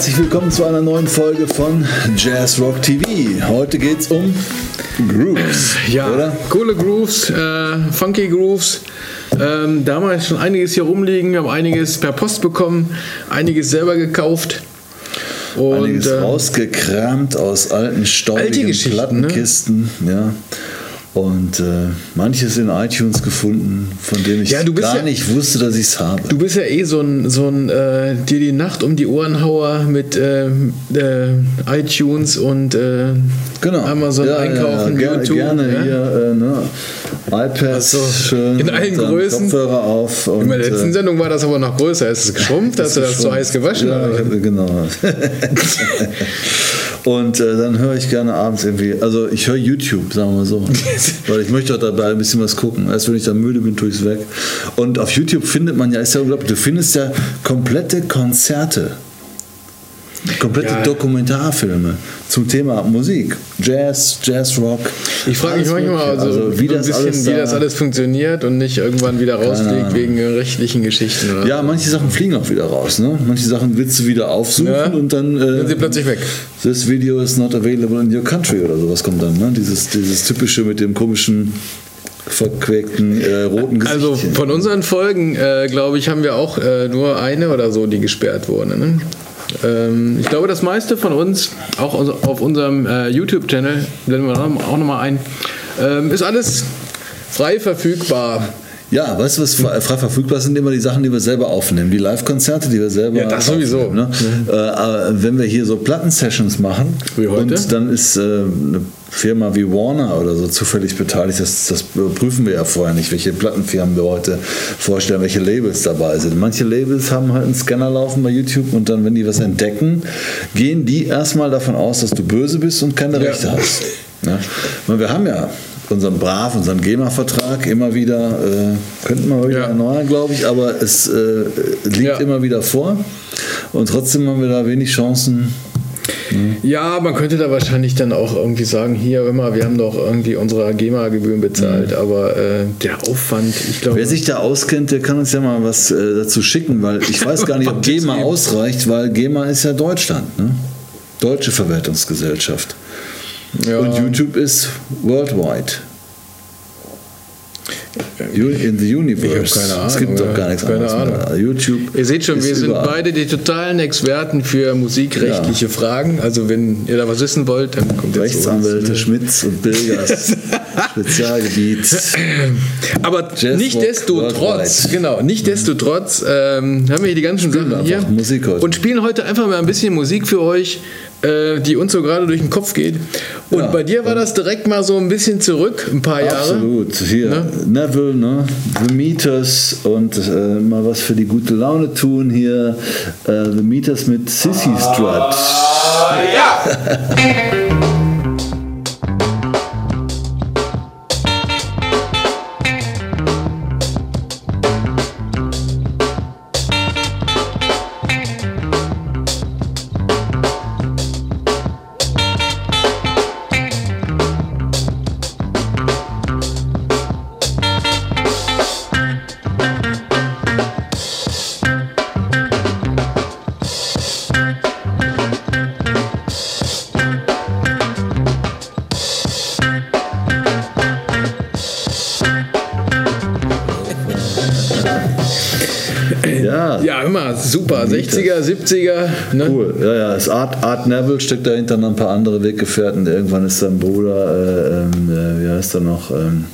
herzlich willkommen zu einer neuen Folge von Jazz Rock TV. Heute geht es um Grooves. Ja, oder? coole Grooves, äh, funky Grooves. Ähm, da haben wir schon einiges hier rumliegen, wir haben einiges per Post bekommen, einiges selber gekauft. Und, einiges äh, rausgekramt aus alten staubigen ne? Plattenkisten. Ne? Ja und äh, manches in iTunes gefunden, von dem ich ja, gar ja, nicht wusste, dass ich es habe. Du bist ja eh so ein, so ein äh, dir die Nacht um die Ohrenhauer mit äh, äh iTunes und äh, genau. Amazon ja, einkaufen, ja, YouTube. Gerne hier, äh, ne? iPad so, schön, in allen Größen. Kopfhörer auf. Und, in der letzten Sendung war das aber noch größer. Ist es geschrumpft? Hast du das so heiß gewaschen? Ja, genau. Und äh, dann höre ich gerne abends irgendwie, also ich höre YouTube, sagen wir mal so. Weil ich möchte auch dabei ein bisschen was gucken. Erst wenn ich dann müde bin, tue ich es weg. Und auf YouTube findet man ja, ist ja unglaublich, du findest ja komplette Konzerte komplette ja. Dokumentarfilme zum Thema Musik, Jazz, Jazzrock. Ich frage mich manchmal, also, also wie, das bisschen, alles wie das alles funktioniert und nicht irgendwann wieder rausfliegt wegen rechtlichen Geschichten. Oder ja, manche Sachen fliegen auch wieder raus. Ne? Manche Sachen willst du wieder aufsuchen ja. und dann äh, sind sie plötzlich weg. This video is not available in your country oder sowas kommt dann. Ne? Dieses, dieses typische mit dem komischen verquäkten äh, roten Gesichtchen. Also von unseren Folgen, äh, glaube ich, haben wir auch äh, nur eine oder so, die gesperrt wurde. Ne? Ähm, ich glaube, das meiste von uns, auch auf unserem äh, YouTube-Channel, blenden wir auch nochmal ein, ähm, ist alles frei verfügbar. Ja, weißt du, was frei, verfügbar sind immer die Sachen, die wir selber aufnehmen. Die Live-Konzerte, die wir selber Ja, das sowieso. Ne? Mhm. Äh, wenn wir hier so Plattensessions machen wie heute? und dann ist äh, eine Firma wie Warner oder so zufällig beteiligt, das, das prüfen wir ja vorher nicht, welche Plattenfirmen wir heute vorstellen, welche Labels dabei sind. Manche Labels haben halt einen Scanner laufen bei YouTube und dann, wenn die was entdecken, gehen die erstmal davon aus, dass du böse bist und keine ja. Rechte hast. Ja? Weil wir haben ja unseren Brav, unseren GEMA-Vertrag immer wieder, äh, könnten wir wieder ja. erneuern, glaube ich, aber es äh, liegt ja. immer wieder vor. Und trotzdem haben wir da wenig Chancen. Ne? Ja, man könnte da wahrscheinlich dann auch irgendwie sagen, hier immer, wir haben doch irgendwie unsere GEMA-Gebühren bezahlt, mhm. aber äh, der Aufwand, ich glaube... Wer sich da auskennt, der kann uns ja mal was äh, dazu schicken, weil ich weiß gar nicht, ob GEMA ausreicht, weil GEMA ist ja Deutschland, ne? Deutsche Verwertungsgesellschaft. Ja. Und YouTube ist worldwide. In the Universe. Ich keine Ahnung. Es gibt doch gar nichts keine anderes. Ahnung. YouTube. Ihr seht schon, wir sind beide die totalen Experten für musikrechtliche ja. Fragen. Also wenn ihr da was wissen wollt, dann kommt ihr Rechtsanwälte Schmitz und Bilgers. Spezialgebiet. Aber nichtsdestotrotz, genau, nichtsdestotrotz ähm, haben wir hier die ganzen Sachen hier Musik heute. und spielen heute einfach mal ein bisschen Musik für euch äh, die uns so gerade durch den Kopf geht. Und ja, bei dir war das direkt mal so ein bisschen zurück, ein paar Jahre. Absolut. Hier, ne? Neville, ne? The Meters und äh, mal was für die gute Laune tun hier. Äh, The Meters mit Sissy Strut. Ah, ja! 60er, 70er. Ne? Cool, ja, ja. Das Art, Art Neville steckt dahinter noch ein paar andere Weggefährten. Irgendwann ist sein Bruder, äh, ähm, äh, wie heißt er noch? Ähm,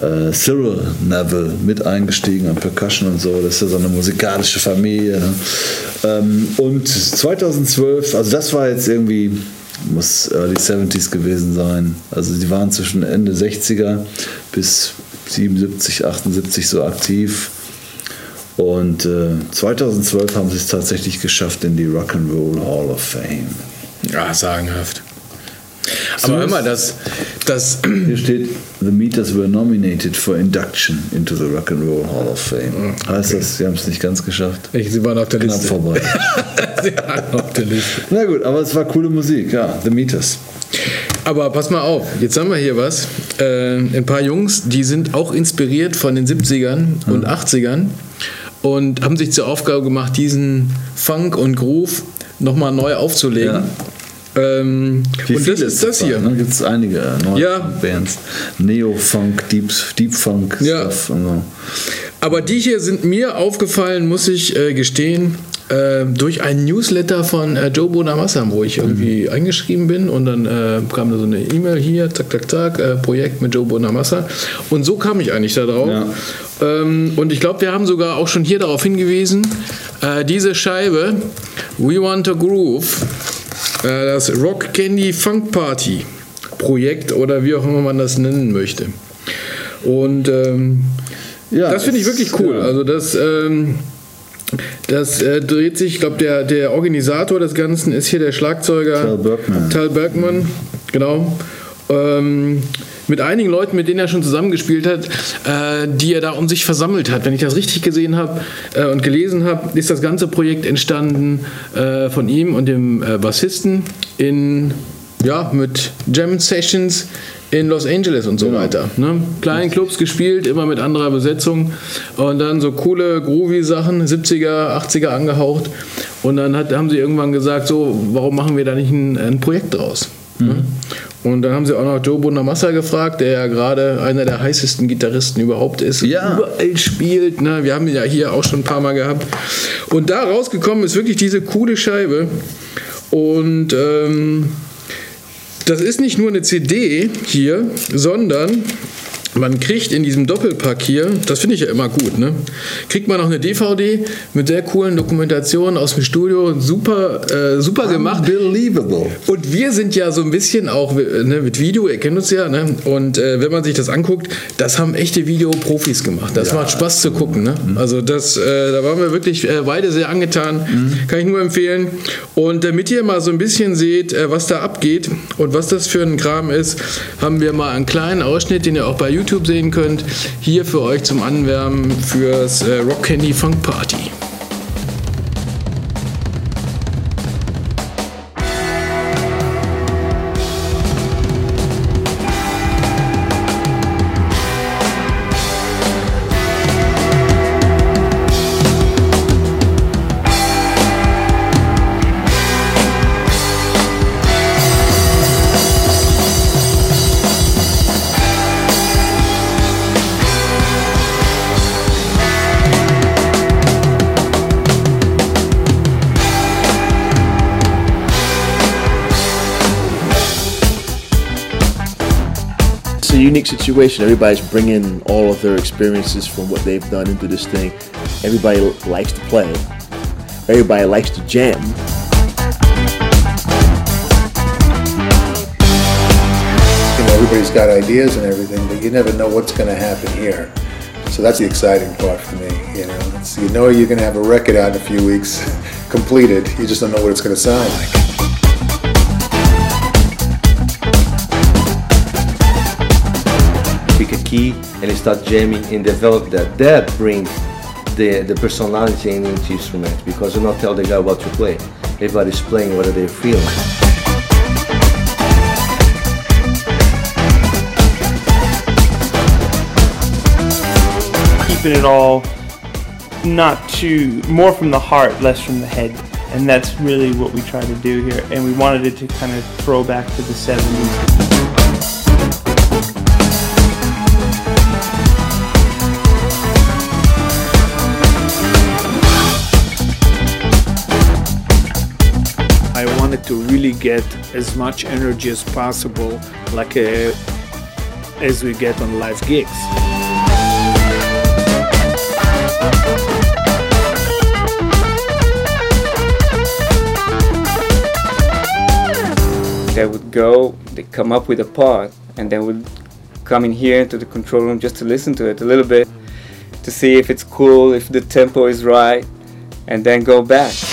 äh, Cyril Neville mit eingestiegen an Percussion und so. Das ist ja so eine musikalische Familie. Ne? Ähm, und 2012, also das war jetzt irgendwie muss Early 70s gewesen sein. Also sie waren zwischen Ende 60er bis 77, 78 so aktiv. Und äh, 2012 haben sie es tatsächlich geschafft in die Rock'n'Roll Hall of Fame. Ja, sagenhaft. Aber hör mal, das, das. Hier steht: The Meters were nominated for induction into the Rock'n'Roll Hall of Fame. Okay. Heißt das, sie haben es nicht ganz geschafft? Ich, sie waren auf der Knapp Liste. vorbei. sie waren auf der Liste. Na gut, aber es war coole Musik, ja, The Meters. Aber pass mal auf, jetzt haben wir hier was. Äh, ein paar Jungs, die sind auch inspiriert von den 70ern und 80ern und haben sich zur Aufgabe gemacht, diesen Funk und Groove nochmal neu aufzulegen. Ähm, Wie und das ist das hier. Ne? Gibt es einige äh, neue Ja. Bands. Neo-Funk, Deep, Deep Funk Ja. Stuff so. Aber die hier sind mir aufgefallen, muss ich äh, gestehen, äh, durch einen Newsletter von äh, Joe Bonamassa, wo ich irgendwie eingeschrieben bin und dann äh, kam da so eine E-Mail hier, zack, zack, zack, äh, Projekt mit Joe Bonamassa. Und so kam ich eigentlich da drauf. Ja. Ähm, und ich glaube, wir haben sogar auch schon hier darauf hingewiesen, äh, diese Scheibe, We Want to Groove, äh, das Rock Candy Funk Party Projekt oder wie auch immer man das nennen möchte. Und ähm, Ja, das finde ich wirklich cool. ja. Also das, ähm, das äh, dreht sich, ich glaube, der, der Organisator des Ganzen ist hier der Schlagzeuger Tal Bergman. Tal Bergman, genau. Ähm, mit einigen Leuten, mit denen er schon zusammengespielt hat, äh, die er da um sich versammelt hat. Wenn ich das richtig gesehen habe äh, und gelesen habe, ist das ganze Projekt entstanden äh, von ihm und dem äh, Bassisten in, ja, mit Jam Sessions in Los Angeles und so weiter. Ne? Kleinen Clubs gespielt, immer mit anderer Besetzung und dann so coole, groovy Sachen, 70er, 80er angehaucht. Und dann hat, haben sie irgendwann gesagt, so, warum machen wir da nicht ein, ein Projekt draus? Ne? Und dann haben sie auch noch Joe Bonamassa gefragt, der ja gerade einer der heißesten Gitarristen überhaupt ist. Ja. Überall spielt. Ne? Wir haben ihn ja hier auch schon ein paar Mal gehabt. Und da rausgekommen ist wirklich diese coole Scheibe. Und ähm, das ist nicht nur eine CD hier, sondern man kriegt in diesem Doppelpack hier, das finde ich ja immer gut, ne? kriegt man noch eine DVD mit sehr coolen Dokumentationen aus dem Studio, super, äh, super gemacht. Unbelievable. Und wir sind ja so ein bisschen auch ne, mit Video, ihr kennt uns ja, ne? und äh, wenn man sich das anguckt, das haben echte Videoprofis gemacht. Das macht Spaß zu gucken. Ne? Also das, äh, da waren wir wirklich äh, beide sehr angetan, kann ich nur empfehlen. Und damit ihr mal so ein bisschen seht, äh, was da abgeht und was das für ein Kram ist, haben wir mal einen kleinen Ausschnitt, den ihr auch bei YouTube sehen könnt, hier für euch zum Anwärmen fürs äh, Rock Candy Funk Party. Situation. Everybody's bringing all of their experiences from what they've done into this thing. Everybody likes to play. Everybody likes to jam. you know, everybody's got ideas and everything, but you never know what's going to happen here. So that's the exciting part for me. You know, it's, you know you're going to have a record out in a few weeks, completed. You just don't know what it's going to sound like. Key and start jamming and develop that. That brings the, the personality in each instrument because you not tell the guy what to play. Everybody's playing what they're feeling. keeping it all not too more from the heart, less from the head. And that's really what we try to do here. And we wanted it to kind of throw back to the 70s. Really get as much energy as possible, like uh as we get on live gigs. they would go, they come up with a part, and they would come in here into the control room just to listen to it a little bit, to see if it's cool, if the tempo is right, and then go back.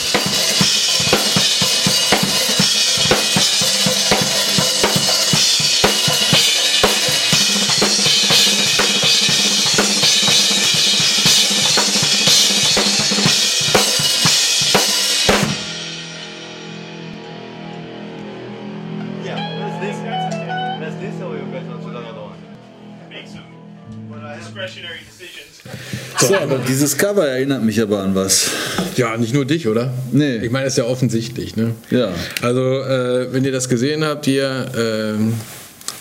So, aber dieses Cover erinnert mich aber an was. Ja, nicht nur dich, oder? Nee. Ich meine, das ist ja offensichtlich, ne? Ja. Also, äh, wenn ihr das gesehen habt, hier, ähm,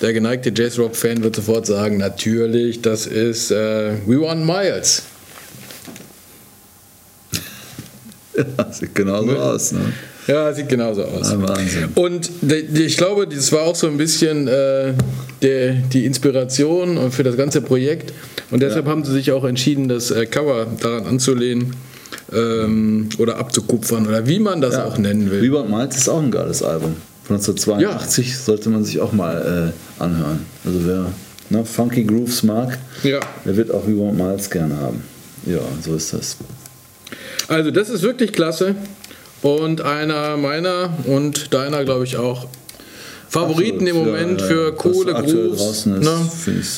der geneigte Jazz-Rock-Fan wird sofort sagen, natürlich, das ist äh, We Want Miles. Ja, sieht genauso aus. Ne? Ja, sieht genauso aus. Ja, Wahnsinn. Und ich glaube, das war auch so ein bisschen äh, der, die Inspiration für das ganze Projekt. Und deshalb haben sie sich auch entschieden, das äh, Cover daran anzulehnen ähm, oder abzukupfern oder wie man das auch nennen will. Want Miles ist auch ein geiles Album. Von 1982 sollte man sich auch mal äh, anhören. Also wer ne, Funky Grooves mag, Ja. der wird auch Want Miles gerne haben. Ja, so ist das. Also das ist wirklich klasse und einer meiner und deiner, glaube ich, auch Favoriten im Absolut, ja, Moment ja, für was Kohle ist, Ne? finde ich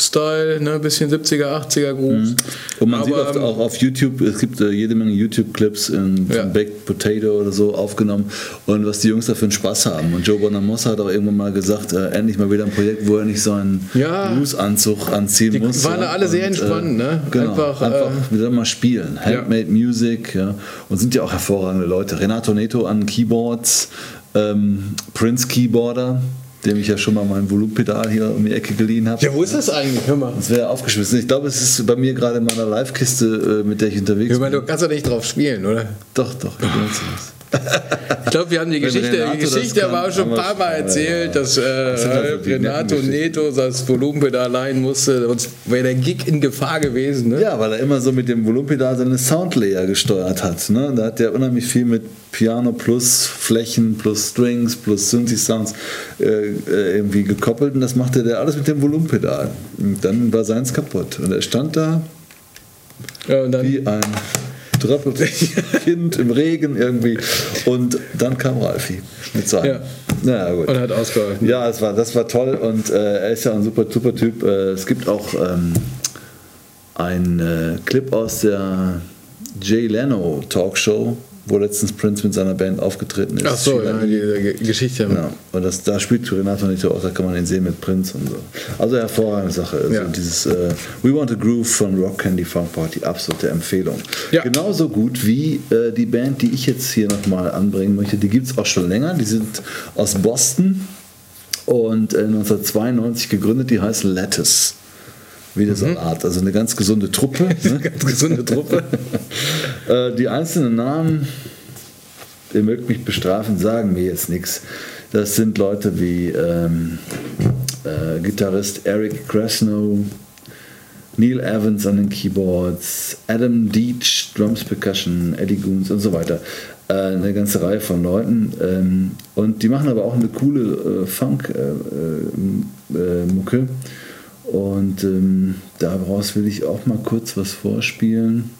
Retro-Style, ne? bisschen 70er, 80er Grooves. Und man sieht Aber, oft ähm, auch auf YouTube, es gibt äh, jede Menge YouTube-Clips in Ja. Baked Potato oder so aufgenommen und was die Jungs da für einen Spaß haben. Und Joe Bonamossa hat auch irgendwann mal gesagt, äh, endlich mal wieder ein Projekt, wo er nicht so einen Ja. Blues-Anzug anziehen Die muss. waren ja. alle sehr Und, entspannt, ne? Genau, Einfach, einfach, äh, wieder mal spielen. Handmade Music, ja. Und sind ja auch hervorragende Leute. Renato Neto an Keyboards, ähm, Prince Keyboarder, dem ich ja schon mal mein Volumenpedal hier um die Ecke geliehen habe. Ja, wo ist das eigentlich? Hör mal. Das wäre aufgeschmissen. Ich glaube, es ist bei mir gerade in meiner Live-Kiste, äh, mit der ich unterwegs Ich meine, bin. du kannst doch nicht drauf spielen, oder? Doch, doch, ich benutze das. Ich glaube, wir haben die Geschichte, die Geschichte kann, aber auch schon ein paar Mal erzählt, dass äh, Das Renato Neto das Volumenpedal leihen musste, sonst wäre der Gig in Gefahr gewesen. Ne? Ja, weil er immer so mit dem Volumenpedal seine Soundlayer gesteuert hat. Ne? Da hat er unheimlich viel mit Piano plus Flächen plus Strings plus Synthi-Sounds äh, äh, irgendwie gekoppelt und das machte der alles mit dem Volumenpedal. Und dann war seins kaputt und er stand da Ja, wie ein tröppeltes Kind im Regen irgendwie und dann kam Ralfi mit seinem. Ja. Naja, gut. und hat ausgeholfen. Ja, das war, das war toll und äh, er ist ja ein super, super Typ. Äh, es gibt auch ähm, einen äh, Clip aus der Jay Leno Talkshow, wo letztens Prince mit seiner Band aufgetreten ist. Ach so, ja, die, die Geschichte. Ja, und das, da spielt Renato nicht auch, da kann man ihn sehen mit Prince und so. Also hervorragende Sache. Also Ja. dieses äh, We Want a Groove von Rock Candy Funk Party, absolute Empfehlung. Ja. Genauso gut wie äh, die Band, die ich jetzt hier nochmal anbringen möchte, die gibt es auch schon länger. Die sind aus Boston und äh, 1992 gegründet, die heißen Lattice. Wieder so eine Art, also eine ganz gesunde Truppe. Ne? Ganz gesunde Truppe. Äh, die einzelnen Namen, ihr mögt mich bestrafen, sagen mir jetzt nichts. Das sind Leute wie ähm, äh, Gitarrist Eric Krasnow, Neil Evans an den Keyboards, Adam Deach, Drums, Percussion, Eddie Goons und so weiter. Äh, eine ganze Reihe von Leuten. Ähm, und die machen aber auch eine coole äh, Funk-Mucke. Und ähm, daraus will ich auch mal kurz was vorspielen.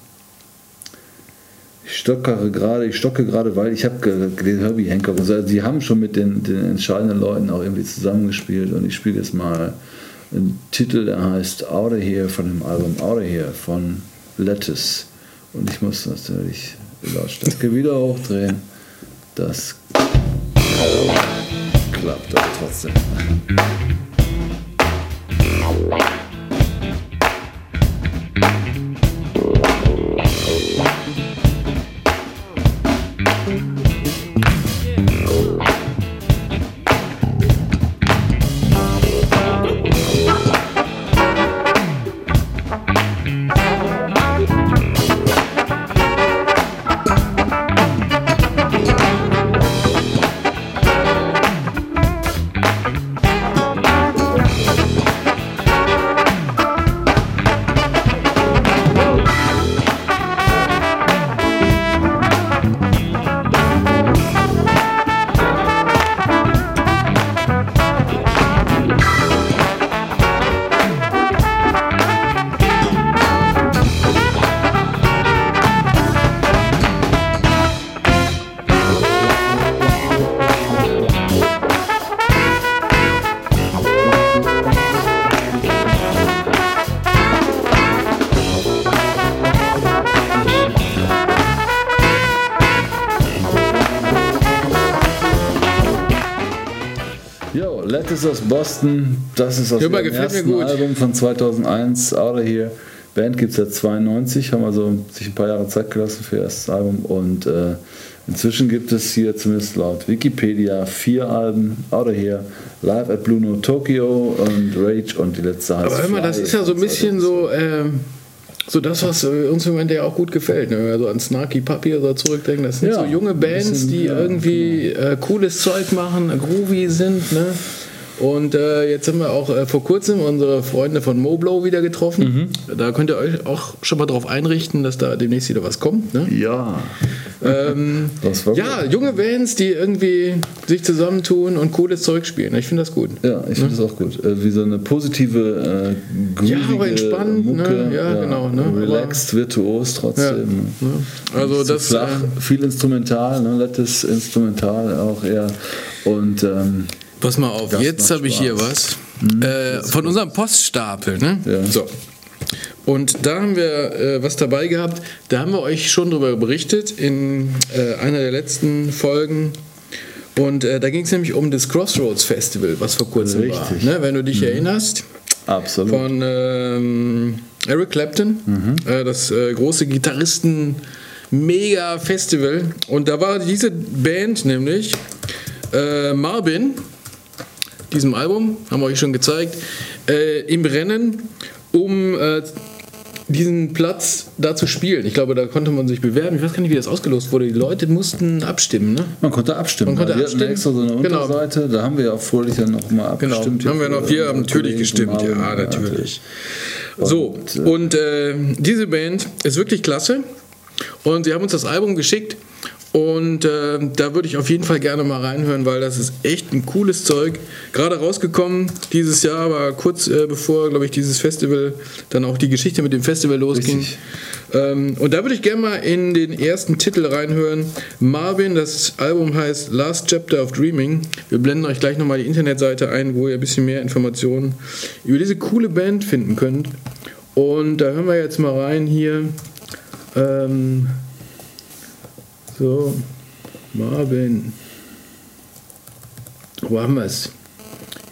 Ich stocke gerade, ich stocke gerade, weil ich habe gelesen, Herbie so, also die haben schon mit den, den entscheidenden Leuten auch irgendwie zusammengespielt und ich spiele jetzt mal einen Titel, der heißt Out of Here von dem Album Out of Here von Lettuce und ich muss natürlich die Lautstärke wieder hochdrehen. Das klappt aber trotzdem. Letters aus Boston, das ist aus dem ersten. Album von 2001, Out of Here. Band gibt es seit 92, haben also sich ein paar Jahre Zeit gelassen für ihr erstes Album und äh, inzwischen gibt es hier zumindest laut Wikipedia vier Alben, Out of Here, Live at Blue Note Tokyo und Rage und die letzte heißt Aber hör mal, das ist ja so ein bisschen so, ähm, so das, was äh, uns im Moment ja auch gut gefällt. Ne? Wenn wir so an Snarky Puppy oder zurückdenken, das sind Ja, so junge Bands, bisschen, die ja, genau. irgendwie äh, cooles Zeug machen, äh, groovy sind. Ne? Und äh, jetzt haben wir auch äh, vor kurzem unsere Freunde von Moblow wieder getroffen. Mhm. Da könnt ihr euch auch schon mal darauf einrichten, dass da demnächst wieder was kommt. Ne? Ja, Ähm, das war ja, gut. junge Bands, die irgendwie sich zusammentun und cooles Zeug spielen. Ich finde das gut. Ja, ich finde das auch gut. Äh, wie so eine positive, äh, Ja, aber entspannt, ne? Mucke. Ja, genau, ne? Aber- Relaxed, virtuos trotzdem. Ja, ne? ne? Also das, flach, äh, viel Instrumental, ne? nettes Instrumental auch eher. Und ähm, Pass mal auf, Das jetzt habe ich hier was. Äh, von unserem Poststapel, ne? Ja. So. Und da haben wir äh, was dabei gehabt. Da haben wir euch schon drüber berichtet in äh, einer der letzten Folgen. Und äh, da ging es nämlich um das Crossroads Festival, was vor kurzem Richtig. war. Ne? Wenn du dich erinnerst, absolut. von ähm, Eric Clapton, äh, das äh, große Gitarristen-Mega-Festival. Und da war diese Band nämlich äh, Marvin, diesem Album, haben wir euch schon gezeigt, äh, im Rennen, um äh, diesen Platz da zu spielen. Ich glaube, da konnte man sich bewerben. Ich weiß gar nicht, wie das ausgelost wurde. Die Leute mussten abstimmen, ne? Man konnte abstimmen. Man konnte wir hatten abstimmen. extra so eine Genau. Unterseite, da haben wir ja auch fröhlich dann noch mal Genau, abgestimmt. haben wir noch, wir haben natürlich gestimmt, ja, natürlich. So, Und, äh, und äh, diese Band ist wirklich klasse und sie haben uns das Album geschickt und äh, da würde ich auf jeden Fall gerne mal reinhören, weil das ist echt ein cooles Zeug. Gerade rausgekommen dieses Jahr, aber kurz äh, bevor, glaube ich, dieses Festival, dann auch die Geschichte mit dem Festival losging. Ähm, und da würde ich gerne mal in den ersten Titel reinhören. Marvin, das Album heißt Last Chapter of Dreaming. Wir blenden euch gleich nochmal die Internetseite ein, wo ihr ein bisschen mehr Informationen über diese coole Band finden könnt. Und da hören wir jetzt mal rein hier. Ähm, so, Marvin. Wo haben wir es?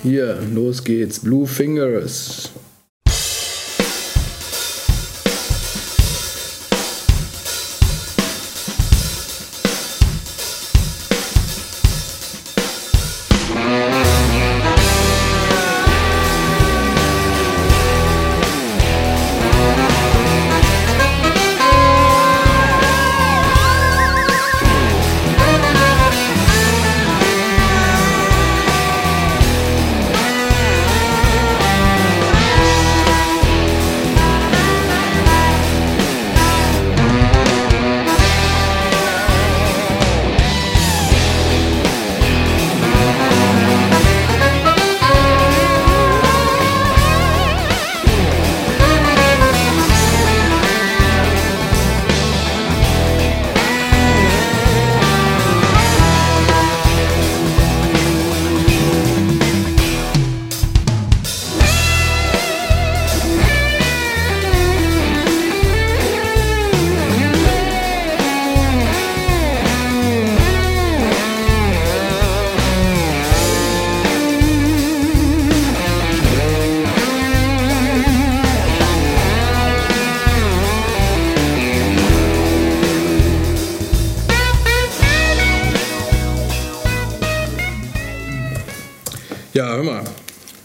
Hier, los geht's. Blue Fingers.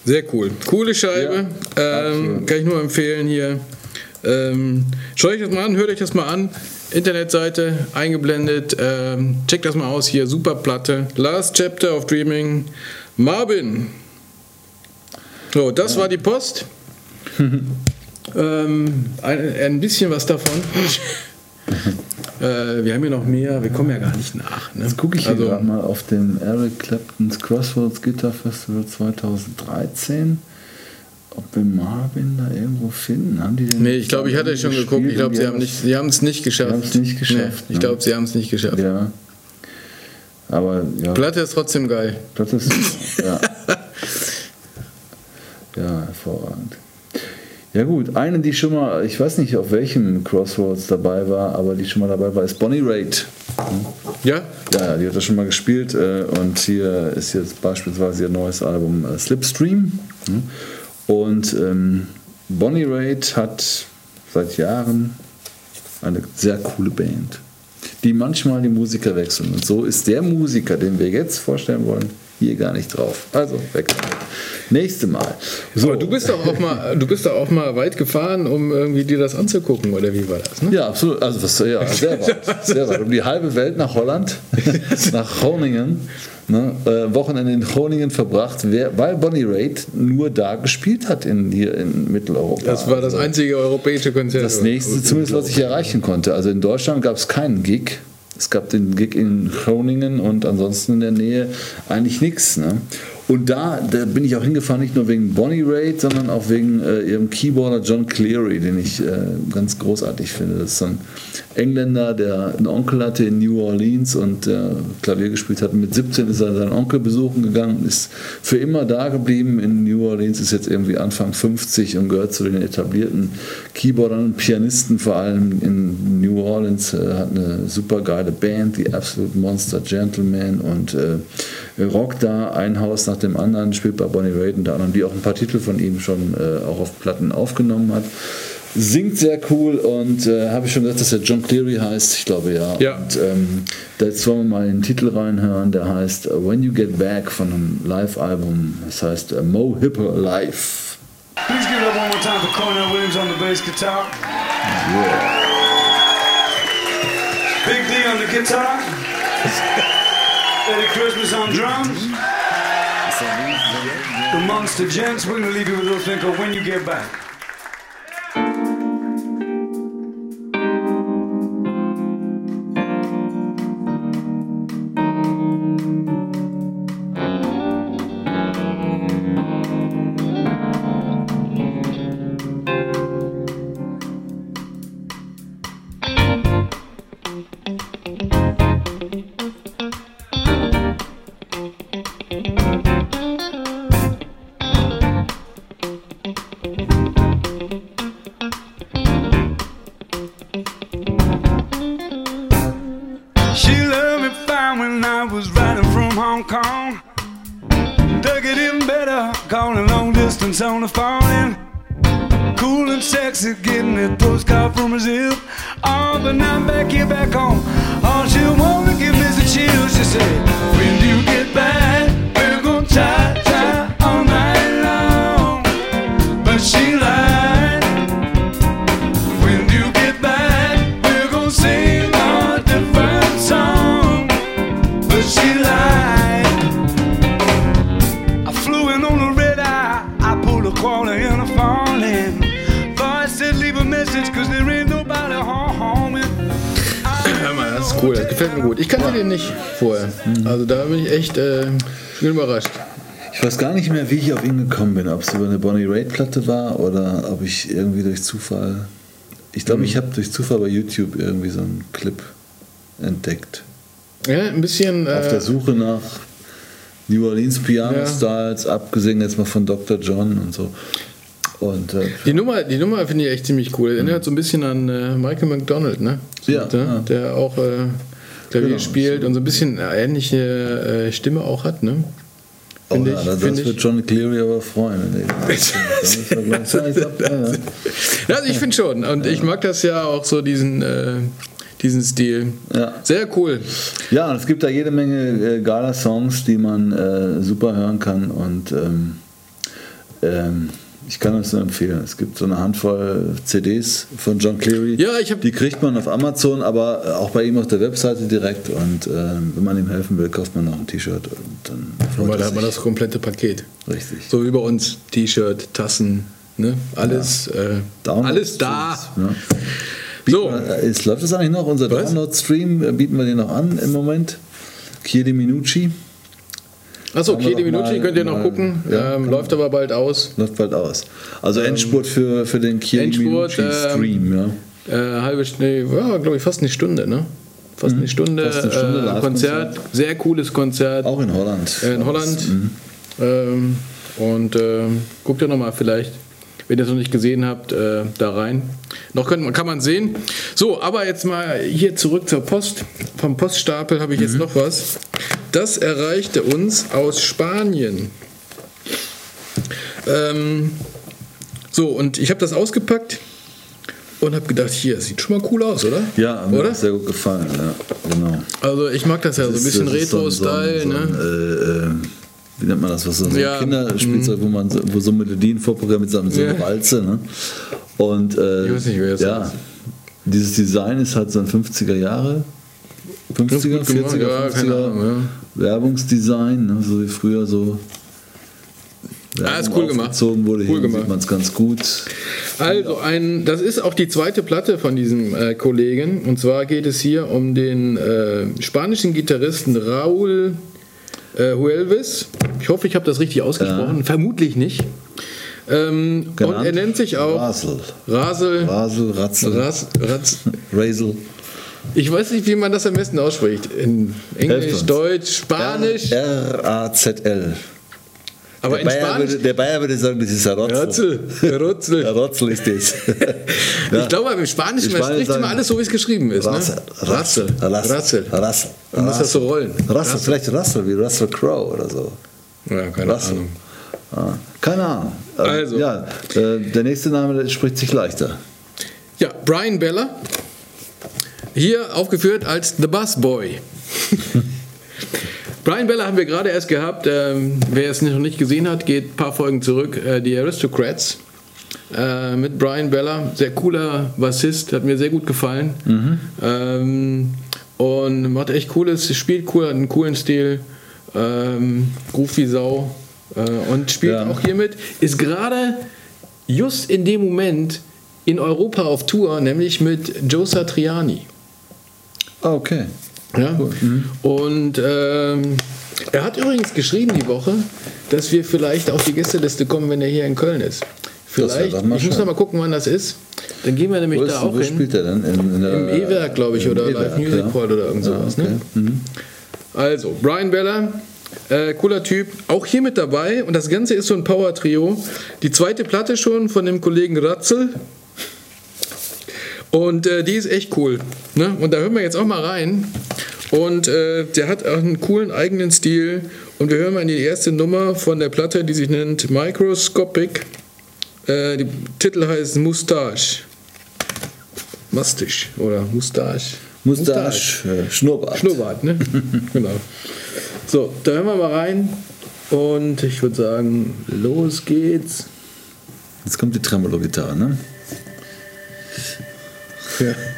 Sehr cool. Coole Scheibe. ähm, kann ich nur empfehlen hier. Ähm, schaut euch das mal an, hört euch das mal an. Internetseite eingeblendet. Ähm, checkt das mal aus hier. Super Platte. Last Chapter of Dreaming. Marvin. So, das war die Post. ähm, ein, ein bisschen was davon. äh, wir haben hier noch mehr. Wir kommen ja gar nicht nach. Ne? Jetzt gucke ich hier also, gerade mal auf dem Eric Clapton's Crossroads Guitar Festival 2013, ob wir Marvin da irgendwo finden. Haben die denn Nee, ich glaube, ich hatte schon geguckt. Ich glaube, sie haben nicht, sie haben es nicht geschafft. nicht geschafft, Nee, ich ne? glaube, sie haben es nicht geschafft. Ja. Aber ja, Platte ist trotzdem geil. das ist ja. ja, hervorragend. Ja gut, eine, die schon mal, ich weiß nicht, auf welchem Crossroads dabei war, aber die schon mal dabei war, ist Bonnie Raitt. Ja? Ja, die hat er schon mal gespielt äh, und hier ist jetzt beispielsweise ihr neues Album äh, Slipstream. Mhm. Und ähm, Bonnie Raitt hat seit Jahren eine sehr coole Band, die manchmal die Musiker wechseln. Und so ist der Musiker, den wir jetzt vorstellen wollen, hier gar nicht drauf. Also weg damit. Nächste Mal. So. Aber du bist doch auch mal, du bist doch auch mal weit gefahren, um irgendwie dir das anzugucken, oder wie war das? Ne? Ja, absolut. Also was, ja, sehr weit. Sehr weit. Um die halbe Welt nach Holland, nach Groningen. Ne, äh, Wochenende in Groningen verbracht, wer, weil Bonnie Raitt nur da gespielt hat in, hier in Mitteleuropa. Das war das Also einzige europäische Konzert. das nächste zumindest, was ich erreichen konnte. Also in Deutschland gab es keinen Gig. Es gab den Gig in Groningen und ansonsten in der Nähe eigentlich nichts. Ne? Und da, da bin ich auch hingefahren, nicht nur wegen Bonnie Raitt, sondern auch wegen äh, ihrem Keyboarder John Cleary, den ich äh, ganz großartig finde. Das ist ein Engländer, der einen Onkel hatte in New Orleans und der Klavier gespielt hat. Mit 17 ist er seinen Onkel besuchen gegangen, ist für immer da geblieben in New Orleans, ist jetzt irgendwie Anfang 50 und gehört zu den etablierten Keyboardern und Pianisten, vor allem in New Orleans, äh, hat eine super geile Band, die Absolute Monster Gentleman und äh, rockt da ein Haus nach dem anderen, spielt bei Bonnie Raitt unter anderem, die auch ein paar Titel von ihm schon äh, auch auf Platten aufgenommen hat. Singt sehr cool und äh, habe ich schon gesagt, dass er John Cleary heißt? Ich glaube ja. Ja. Und ähm, da jetzt wollen wir mal den Titel reinhören, der heißt uh, When You Get Back von einem Live-Album. Das heißt uh, Mo Hipper Live. Please give it up one more time for Cornell Williams on the bass guitar. Big D on the guitar. Eddie Christmas on drums. The Monster Gents. We're gonna leave you with a little thing called When You Get Back. The phone. Cool and sexy, getting that postcard from Brazil. Oh, but now I'm back here, back home. All she wanna give me is a chill. She said, When do you get back? Gut. Ich kannte den nicht vorher. Also da bin ich echt äh, überrascht. Ich weiß gar nicht mehr, wie ich auf ihn gekommen bin. Ob es über eine Bonnie Raitt-Platte war oder ob ich irgendwie durch Zufall. Ich glaube, ich habe durch Zufall bei YouTube irgendwie so einen Clip entdeckt. Ja, ein bisschen. Auf der Äh, Suche nach New Orleans Piano Ja. Styles, abgesehen jetzt mal von Dr. John und so. Und äh, die Nummer, die Nummer finde ich echt ziemlich cool. Erinnert so ein bisschen an äh, Michael McDonald, ne? So, Ja, der, ja. der auch äh, Klavier Genau, spielt und so ein bisschen eine ähnliche äh, Stimme auch hat, ne? oh, Finde ja, ich- ich- wird John Cleary aber freuen. Ja ja, ja, ja. Ja, also ich finde schon. Und ich mag das ja auch so, diesen, äh, diesen Stil. Ja. Sehr cool. Ja, und es gibt da jede Menge äh, geiler Songs, die man äh, super hören kann und ähm, ähm, ich kann das nur empfehlen. Es gibt so eine Handvoll CDs von John Cleary. Ja, ich hab- Die kriegt man auf Amazon, aber äh, auch bei ihm auf der Webseite direkt. Und ähm, wenn man ihm helfen will, kauft man noch ein T-Shirt und dann freut er da hat man das komplette Paket. Richtig. So wie bei uns. T-Shirt, Tassen, ne? Alles, äh, Downloads, alles da. Ja. So. Äh, Ist, läuft das eigentlich noch? Unser? Download-Stream äh, bieten wir den noch an im Moment. Chiedi Minucci. Achso, okay, die mal- könnt ihr noch mal- gucken. ja, ähm, läuft aber bald aus. Läuft bald aus. Also Endspurt für, für den Chiedi Endspurt, Minucci Stream, ja. Äh, halbe Stunde, ja, glaube ich, fast eine Stunde, ne? Fast eine Stunde, Mhm. Fast eine Stunde äh. Konzert. Sehr cooles Konzert. Auch in Holland. Äh, in Holland. Mhm. Ähm, und ähm, guckt ihr nochmal vielleicht Wenn ihr es noch nicht gesehen habt, äh, da rein. Noch könnt, kann man sehen. So, aber jetzt mal hier zurück zur Post. Vom Poststapel habe ich jetzt noch was. Das erreichte uns aus Spanien. Ähm, so, und ich habe das ausgepackt und habe gedacht, hier, sieht schon mal cool aus, oder? Ja, mir oder? hat sehr gut gefallen. Ja, genau. Also ich mag das ja so ein Das bisschen so ein- Retro-Style, so ne? so ein, äh, äh, wie nennt man das? Was so Ja, ein Kinderspielzeug, wo man so, wo so Melodien vorprogrammiert so, so eine Ja. Walze. Ne? Und äh, Ich weiß nicht, wer ja, ist. dieses Design ist halt so ein 50er Jahre. 50er, Gut gemacht, 40er, ja, keine 50er Ahnung, Werbungsdesign, ne? so wie früher so. Ah, ist Werbung cool gemacht. wurde, Cool hier gemacht. sieht man es ganz gut. Also, ein, das ist auch die zweite Platte von diesem äh, Kollegen. Und zwar geht es hier um den äh, spanischen Gitarristen Raúl äh, Huelves. Ich hoffe, ich habe das richtig ausgesprochen. Vermutlich nicht. Ähm, und er nennt sich auch Rasel. Rasel. Rasel, Ratzel, Ras, Ratz, Rasel. ich weiß nicht, wie man das am besten ausspricht. In Englisch. Deutsch, Spanisch. R-A-Z-L. Aber Der in Bayer, würde, der Bayer würde sagen, das ist ein Rotzel. Rotzel. Der Rotzel ist das. Ich glaube, im Spanischen, spricht immer alles so, wie es geschrieben ist. Rassel. Ne? Rassel. Ratzel. Rassel. Man muss das so rollen. Rassel, vielleicht Rassel, wie Russell Crowe oder so. Ja, keine Rassel. Ahnung. Ah, keine Ahnung. Ähm, Also. Ja, äh, der nächste Name spricht sich leichter. Ja, Brian Bella. Hier aufgeführt als The Bus Boy. Brian Bella haben wir gerade erst gehabt. Ähm, wer es noch nicht gesehen hat, geht ein paar Folgen zurück. Äh, die Aristocrats äh, mit Brian Bella. Sehr cooler Bassist, hat mir sehr gut gefallen. Ähm, und macht echt cooles, spielt cool, hat einen coolen Stil. Ähm, Groove wie Sau. Äh, und spielt Ja. auch hiermit. Ist gerade just in dem Moment in Europa auf Tour, nämlich mit Joe Satriani. Ah, okay. Ja? Und ähm, er hat übrigens geschrieben die Woche, dass wir vielleicht auf die Gästeliste kommen, wenn er hier in Köln ist. Vielleicht, ich muss schön. noch mal gucken, wann das ist. Dann gehen wir nämlich Wo, da auch wo hin. spielt er denn? In, in der, Im E-Werk, glaube ich, oder Live Music ja. Hall oder irgend sowas. Ah, okay. ne? Also, Brian Bella, äh, cooler Typ, auch hier mit dabei. Und das Ganze ist so ein Power-Trio. Die zweite Platte schon von dem Kollegen Ratzel. Und äh, die ist echt cool. Ne? Und da hören wir jetzt auch mal rein. Und äh, der hat auch einen coolen eigenen Stil. Und wir hören mal in die erste Nummer von der Platte, die sich nennt Microscopic. Äh, die Titel heißt Mustache. Mustache oder Mustache. Mustache, äh, Schnurrbart. Schnurrbart, ne? genau. So, da hören wir mal rein. Und ich würde sagen, los geht's. Jetzt kommt die Tremolo-Gitarre, ne? Ja.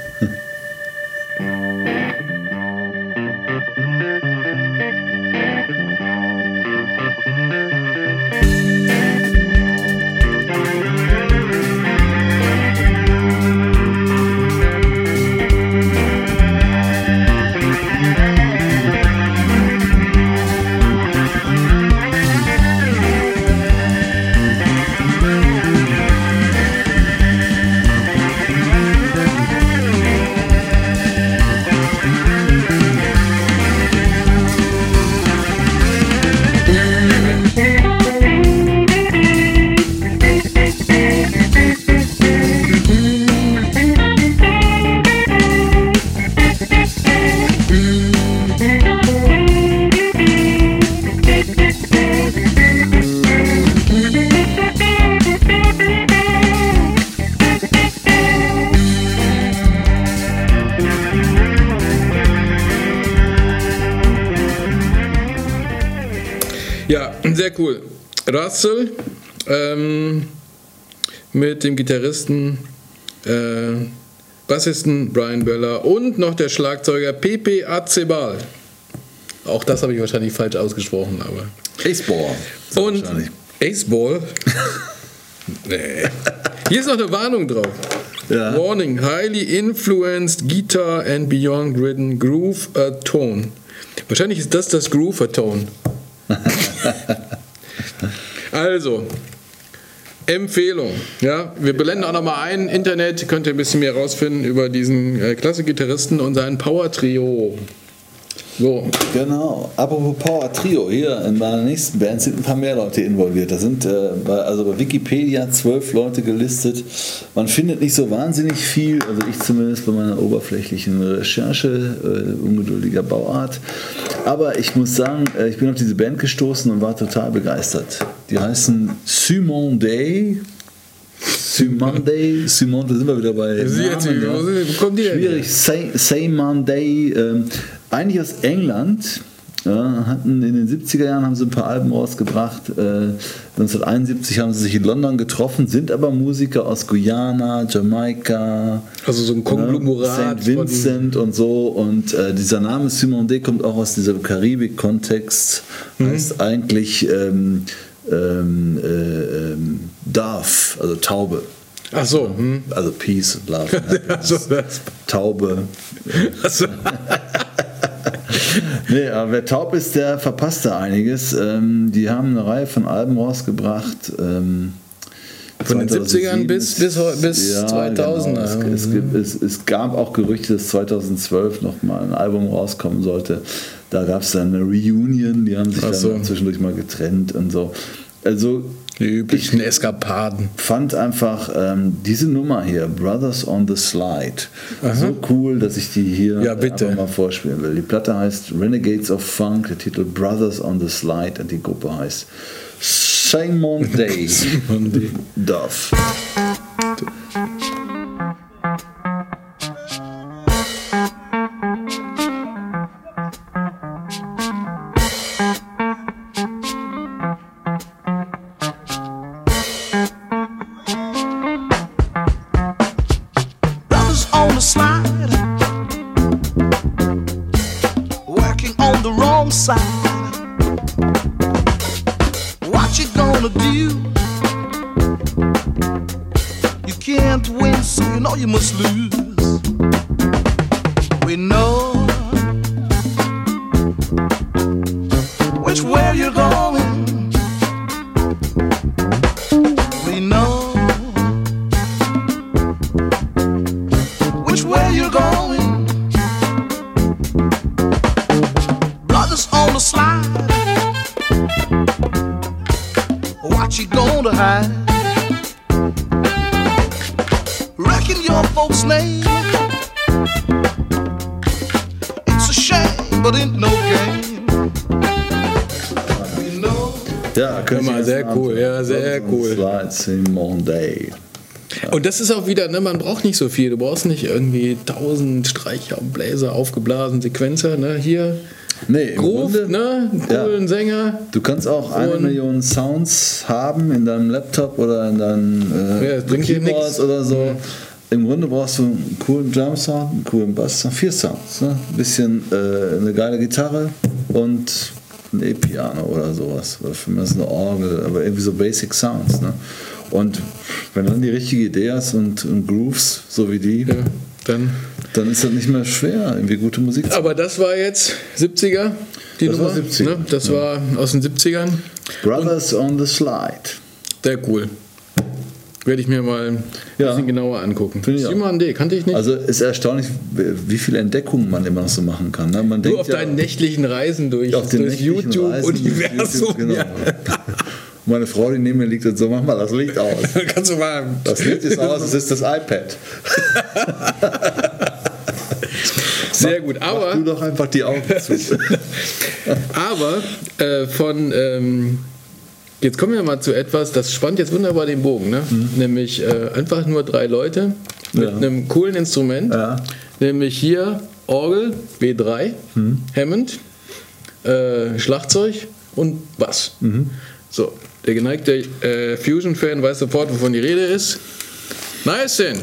Dem Gitarristen, äh, Bassisten Brian Böller und noch der Schlagzeuger Pepe Acebal. Auch das habe ich wahrscheinlich falsch ausgesprochen, aber. Baseball. Und. Aceball. nee. Hier ist noch eine Warnung drauf. Ja. Warning: Highly influenced guitar and beyond ridden groove a tone. Wahrscheinlich ist das das Groove a tone. also, Empfehlung. Ja, wir blenden auch nochmal ein. Internet könnt ihr ein bisschen mehr rausfinden über diesen äh, klasse Gitarristen und sein Power Trio. So, Genau. Apropos Power Trio, hier in meiner nächsten Band sind ein paar mehr Leute involviert. Da sind äh, bei, also bei Wikipedia zwölf Leute gelistet. Man findet nicht so wahnsinnig viel, also ich zumindest bei meiner oberflächlichen Recherche, äh, ungeduldiger Bauart. Aber ich muss sagen, äh, ich bin auf diese Band gestoßen und war total begeistert. Die heißen Simon Day. Simon Day, Simon, da sind wir wieder bei. Namen, wo sind- wo kommen die denn Schwierig. Say, Say Monday, ähm, eigentlich aus England. Ja, hatten in den 70er Jahren haben sie ein paar Alben rausgebracht. Äh, 1971 haben sie sich in London getroffen, sind aber Musiker aus Guyana, Jamaika, also so ein Konglomerat. St. Vincent und so. Und äh, dieser Name Simon D. kommt auch aus diesem Karibik-Kontext. Heißt eigentlich ähm, ähm, äh, ähm, Dove, also Taube. Ach so, hm. Also Peace, Love. and Happiness. also Taube. Nee, aber wer taub ist, der verpasst da einiges. Ähm, die haben eine Reihe von Alben rausgebracht. Ähm, Von den 70ern bis- bis bis 2000er. Genau. Es, es, gibt- es, es gab auch Gerüchte, dass 2012 noch mal ein Album rauskommen sollte. Da gab es dann eine Reunion, die haben sich so. dann zwischendurch mal getrennt und so. Also die üblichen Eskapaden. fand einfach ähm, diese Nummer hier, Brothers on the Slide, so cool, dass ich die hier Ja, einfach mal vorspielen will. Die Platte heißt Renegades of Funk, der Titel Brothers on the Slide und die Gruppe heißt Simon Day. Duff. Ja, mal, ihr sehr cool, ja, sehr cool. Slide, Simon Day. Und das ist auch wieder, ne, man braucht nicht so viel. Du brauchst nicht irgendwie tausend Streicher und Bläser aufgeblasen, Sequenzer. Ne? Hier Nee, im Groove, Grunde, ne? coolen Sänger. Du kannst auch eine Million Sounds haben in deinem Laptop oder in deinem Ja, äh, dir Keyboard oder so. Im Grunde brauchst du einen coolen Drum-Sound, einen coolen Bass, vier Sounds. Ne? Ein bisschen äh, eine geile Gitarre und ein E-Piano oder sowas. Oder für mich ist eine Orgel, aber irgendwie so Basic Sounds. Ne? Und wenn dann die richtige Idee hast und, und Grooves, so wie die, Ja, dann. dann ist das nicht mehr schwer, irgendwie gute Musik zu Aber das war jetzt 70er, die Das Nummer. war 70er, Ne? Das war aus den 70ern. Brothers on the Slide. Sehr cool. Werde ich mir mal ein Ja. bisschen genauer angucken. Simon D. kannte ich nicht. Also ist erstaunlich, wie viele Entdeckungen man immer noch so machen kann. Ne? Man du denkt auf ja, deinen nächtlichen Reisen durch auf durch YouTube-Universum. YouTube, genau. Meine Frau, die neben mir liegt und so, mach mal das Licht aus. Kannst du mal. Das Licht ist aus, es ist das iPad. Sehr gut. Mach Aber du doch einfach die Augen zu. Aber äh, von ähm, jetzt kommen wir mal zu etwas, das spannt jetzt wunderbar den Bogen, ne? Nämlich äh, einfach nur drei Leute mit Ja. einem coolen Instrument, Ja. nämlich hier Orgel B3, Hammond, äh, Schlagzeug und Bass. So, der geneigte äh, Fusion-Fan weiß sofort, wovon die Rede ist. Niacin.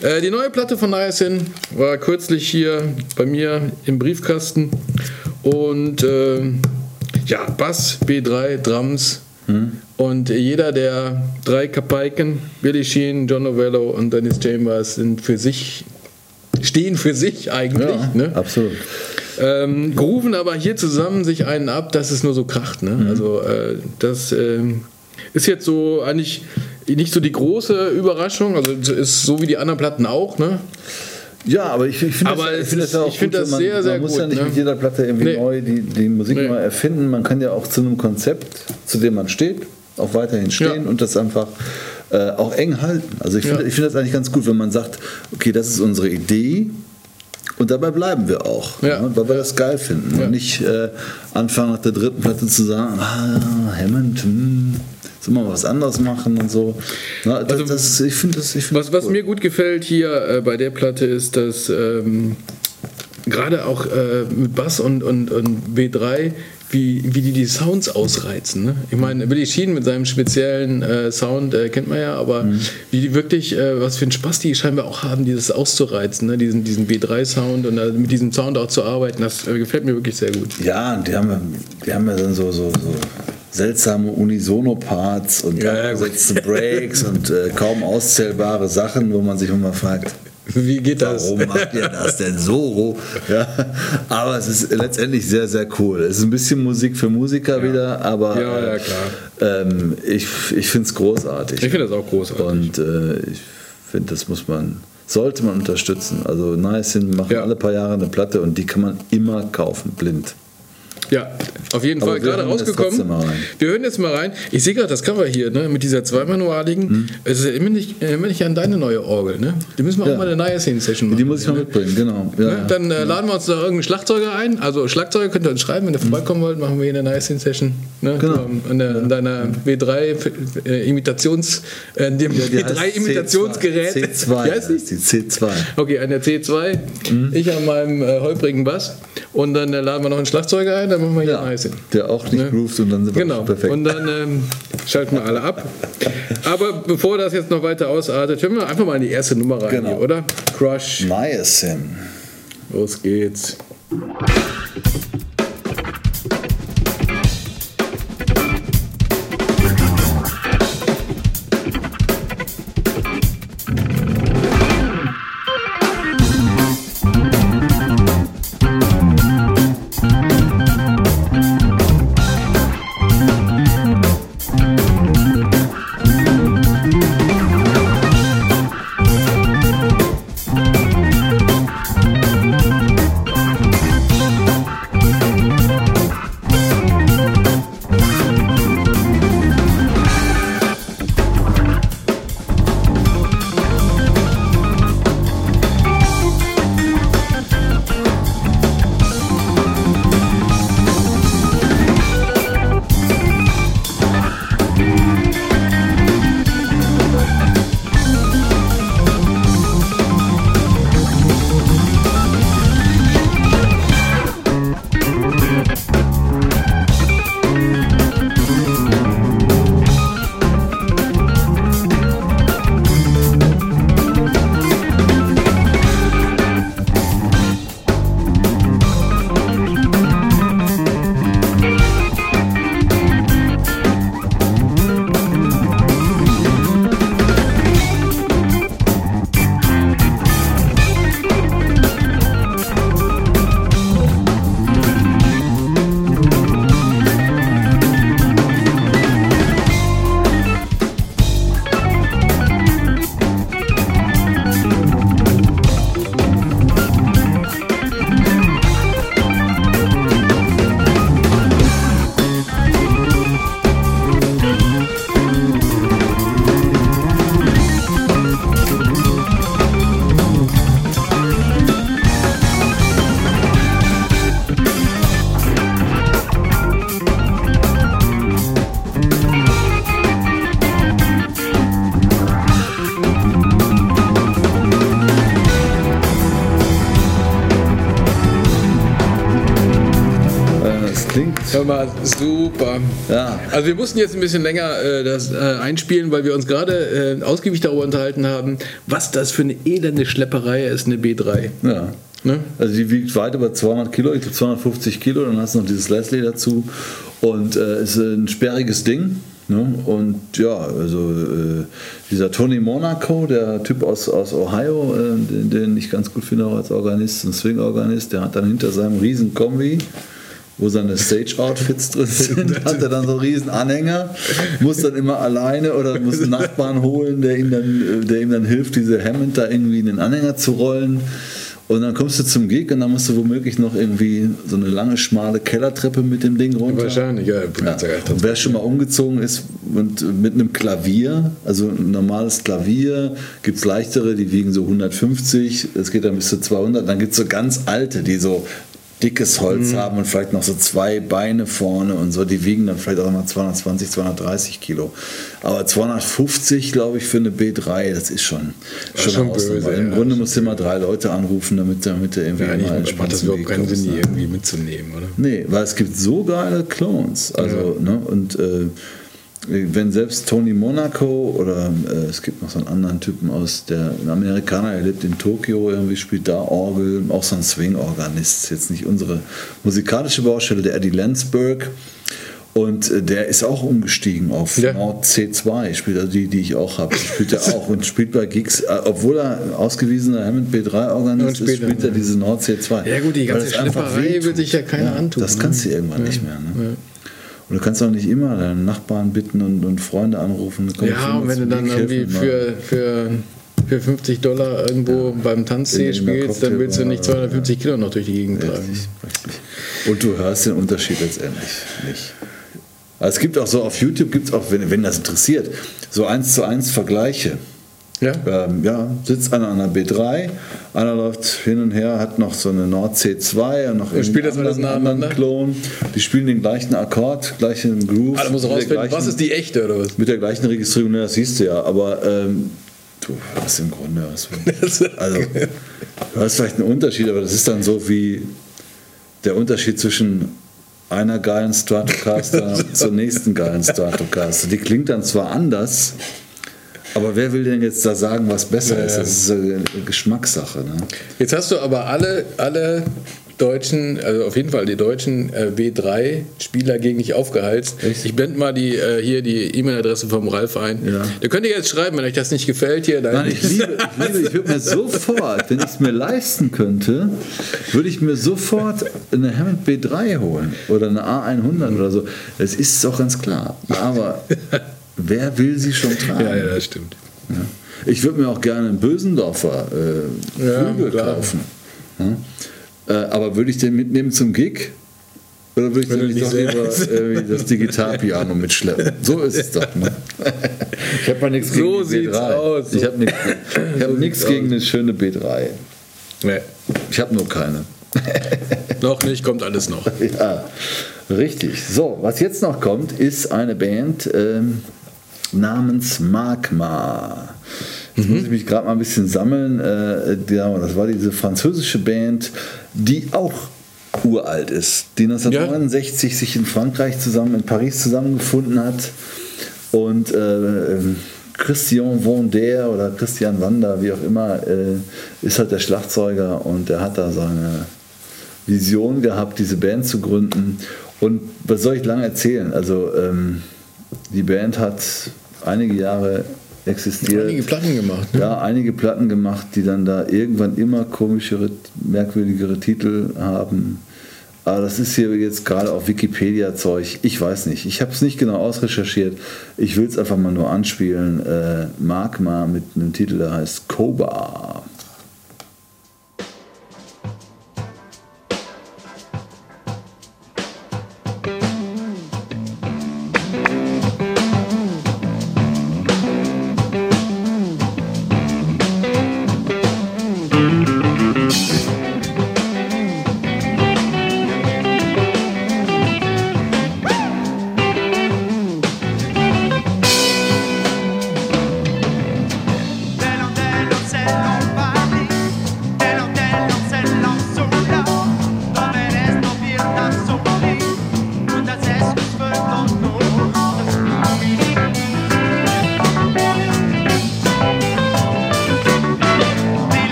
Äh, die neue Platte von Niacin war kürzlich hier bei mir im Briefkasten und ähm, ja, Bass, B3, Drums und jeder der drei Kapaiken, Billy Sheen, John Novello und Dennis Chambers sind für sich, stehen für sich eigentlich. Ja, ne? absolut. Ähm, grooven aber hier zusammen sich einen ab, dass es nur so kracht. Ne? Also äh, das ähm, ist jetzt so eigentlich nicht so die große Überraschung. Also ist so wie die anderen Platten auch. Ne? Ja, aber ich, ich finde das, ich find ist- das ja auch find gut, das man, sehr, sehr man muss gut, ja nicht ne? mit jeder Platte irgendwie Nee. neu die, die Musik Nee. neu erfinden. Man kann ja auch zu einem Konzept, zu dem man steht, auch weiterhin stehen Ja. und das einfach äh, auch eng halten. Also ich finde Ja. ich finde das eigentlich ganz gut, wenn man sagt, okay, das ist unsere Idee. Und dabei bleiben wir auch, Ja. ne, weil wir das geil finden. Ja. Und nicht äh, anfangen nach der dritten Platte zu sagen, ah, Hammond, hm, soll man was anderes machen und so. Na, das, Also, das, ich finde das, ich find Was, das was cool. mir gut gefällt hier äh, bei der Platte ist, dass ähm, gerade auch äh, mit Bass und, und, und B3, wie, wie die die Sounds ausreizen. Ne? Ich meine, Billy Sheen mit seinem speziellen äh, Sound äh, kennt man ja, aber Mhm. wie die wirklich, äh, was für einen Spaß die scheinbar auch haben, dieses auszureizen, ne? diesen, diesen B3-Sound und äh, mit diesem Sound auch zu arbeiten, das äh, gefällt mir wirklich sehr gut. Ja, und die haben, ja- die haben ja dann so, so, so seltsame Unisono-Parts und Ja, ja, abgesetzte Breaks und äh, kaum auszählbare Sachen, wo man sich immer fragt, Wie geht das? warum macht ihr das denn so? Ja, aber es ist letztendlich sehr, sehr cool. Es ist ein bisschen Musik für Musiker wieder, aber Ja, ja, äh. Ähm, ich, ich finde es großartig. Ich finde das auch großartig. Und äh, ich finde, das muss man, sollte man unterstützen. Also Nice Sin machen Ja. alle paar Jahre eine Platte und die kann man immer kaufen, blind. Ja, auf jeden Aber Fall gerade rausgekommen. Wir hören jetzt mal rein. Ich sehe gerade das Cover hier, ne, mit dieser zweimanualigen. Hm. Es erinnert mich, erinnert mich an deine neue Orgel, ne? Die müssen wir Ja. auch mal eine neue Scene-Session machen. Die muss ich mal ne? mitbringen, genau. Ja, Ne? ja. Dann äh, laden wir uns da irgendeinen Schlagzeuger ein. Also Schlagzeuger könnt ihr uns schreiben, wenn ihr vorbeikommen wollt, machen wir hier eine nice Session. Ne? Hm. Genau. Ähm, An, der, an deiner W3 äh, Imitations, äh, dem Die heißt W3 Imitationsgerät. C2. Wie heißt die? heißt die C2. Okay, an der C2, Mhm. ich an meinem äh, holprigen Bass und dann äh, laden wir noch einen Schlagzeuger ein, machen wir hier Ja, nice. der auch nicht Ne? groovt und dann sind wir Genau. perfekt. Und dann ähm, schalten wir alle ab. Aber bevor das jetzt noch weiter ausartet, hören wir einfach mal in die erste Nummer rein, Genau. hier, oder? Crush. Niacin. Los geht's. Mal, super. Ja. Also wir mussten jetzt ein bisschen länger äh, das äh, einspielen, weil wir uns gerade äh, ausgiebig darüber unterhalten haben, was das für eine elende Schlepperei ist, eine B3. Ja. Ne? Also die wiegt weit über 200 Kilo, ich glaube 250 Kilo, dann hast du noch dieses Leslie dazu und äh, ist ein sperriges Ding. Ne? Und ja, also äh, dieser Tony Monaco, der Typ aus, aus Ohio, äh, den, den ich ganz gut finde auch als Organist, ein Swing-Organist, der hat dann hinter seinem riesen Kombi wo seine Stage-Outfits drin sind, hat er dann so einen riesen Anhänger, muss dann immer alleine oder muss einen Nachbarn holen, der ihm dann, der ihm dann hilft, diese Hammond da irgendwie in den Anhänger zu rollen. Und dann kommst du zum Gig und dann musst du womöglich noch irgendwie so eine lange, schmale Kellertreppe mit dem Ding runter. Wahrscheinlich, ja. Ja. Und wer schon mal umgezogen ist und mit einem Klavier, also ein normales Klavier, gibt es leichtere, die wiegen so 150, es geht dann bis zu 200, dann gibt es so ganz alte, die so dickes Holz haben und vielleicht noch so zwei Beine vorne und so, die wiegen dann vielleicht auch mal 220, 230 Kilo. Aber 250, glaube ich, für eine B3, das ist schon, Das schon Hausnummer. böse, Im ja. Grunde musst du immer drei Leute anrufen, damit, damit du irgendwie Ja, mal entspannt das überhaupt keinen Sinn, die irgendwie mitzunehmen, oder? Nee, weil es gibt so geile Clones. Also, ne, und äh, wenn selbst Tony Monaco oder äh, es gibt noch so einen anderen Typen aus der ein Amerikaner, der lebt in Tokio, irgendwie spielt da Orgel, auch so ein Swing-Organist, jetzt nicht unsere musikalische Baustelle, der Eddie Landsberg. Und äh, der ist auch umgestiegen auf Ja. Nord C2, spielt also die, die ich auch habe. Spielt er auch und spielt bei Gigs, äh, obwohl er ausgewiesener Hammond B3-Organist Und ist, spielt er ja. diese Nord C2. Ja gut, die ganze wehtut. wird sich ja keiner antun. Das ne? kannst du irgendwann Ja. nicht mehr. Ne? Und du kannst auch nicht immer deinen Nachbarn bitten und, und Freunde anrufen. Komm, Ja, und wenn du dann irgendwie mal. für, für, für 50 Dollar irgendwo beim Tanzsee spielst, dann willst du nicht Cocktailbar, 250 Kilo noch durch die Gegend tragen. Richtig, richtig. Und du hörst den Unterschied letztendlich nicht. Also es gibt auch so auf YouTube, gibt es auch, wenn, wenn das interessiert, so eins zu eins Vergleiche. Ja? Ähm, ja, sitzt einer an der B3, einer läuft hin und her, hat noch so eine Nord C2 und noch spielt das anderen, nacheinander? Klon. Die spielen den gleichen Akkord, gleichen Groove. Ah, da der rausfinden, was gleichen- ist die echte oder was? Mit der gleichen Registrierung, ne, das siehst du ja, aber ähm, du hörst im Grunde was. Also, du hast vielleicht einen Unterschied, aber das ist dann so wie der Unterschied zwischen einer geilen Stratocaster zur nächsten geilen Stratocaster. Die klingt dann zwar anders, aber wer will denn jetzt da sagen, was besser Ja, ist? Das ist eine Geschmackssache. Ne? Jetzt hast du aber alle, alle deutschen, also auf jeden Fall die deutschen äh, W3-Spieler gegen dich aufgeheizt. Ich blende mal die, äh, hier die E-Mail-Adresse vom Ralf ein. Ja. Da könnt ihr jetzt schreiben, wenn euch das nicht gefällt hier. Nein, ich liebe, ich, liebe, ich würde mir sofort, wenn ich es mir leisten könnte, würde ich mir sofort eine Hammond B3 holen oder eine A100 oder so. Das ist doch ganz klar. Aber wer will sie schon tragen? ja, ja, das stimmt. Ja. Ich würde mir auch gerne einen Bösendorfer äh, Ja, Flügel klar. kaufen. Ja. Äh, aber würde ich den mitnehmen zum Gig? Oder würde ich dann nicht doch lieber irgendwie das Digitalpiano mitschleppen? So ist es doch. Ne? Ich habe ja nichts gegen So die sieht's B3. aus. Ich habe nichts, ich hab So gegen eine schöne B3. Nee, Ich habe nur keine. noch nicht, kommt alles noch. Ja, richtig. So, was jetzt noch kommt, ist eine Band ähm, namens Magma. Jetzt muss ich mich gerade mal ein bisschen sammeln. Äh, ja, das war diese französische Band, die auch uralt ist, die 1969 sich in Frankreich zusammen, in Paris zusammengefunden hat. Und äh, ähm, Christian Vander oder Christian Wander, wie auch immer, äh, ist halt der Schlagzeuger und der hat da seine Vision gehabt, diese Band zu gründen. Und was soll ich lange erzählen? Also ähm, die Band hat einige Jahre existiert. Einige Platten gemacht. Ne? Ja, einige Platten gemacht, die dann da irgendwann immer komischere, merkwürdigere Titel haben. Aber das ist hier jetzt gerade auf Wikipedia-Zeug. Ich weiß nicht. Ich habe es nicht genau ausrecherchiert. Ich will es einfach mal nur anspielen. Äh, Magma mit einem Titel, der heißt Koba.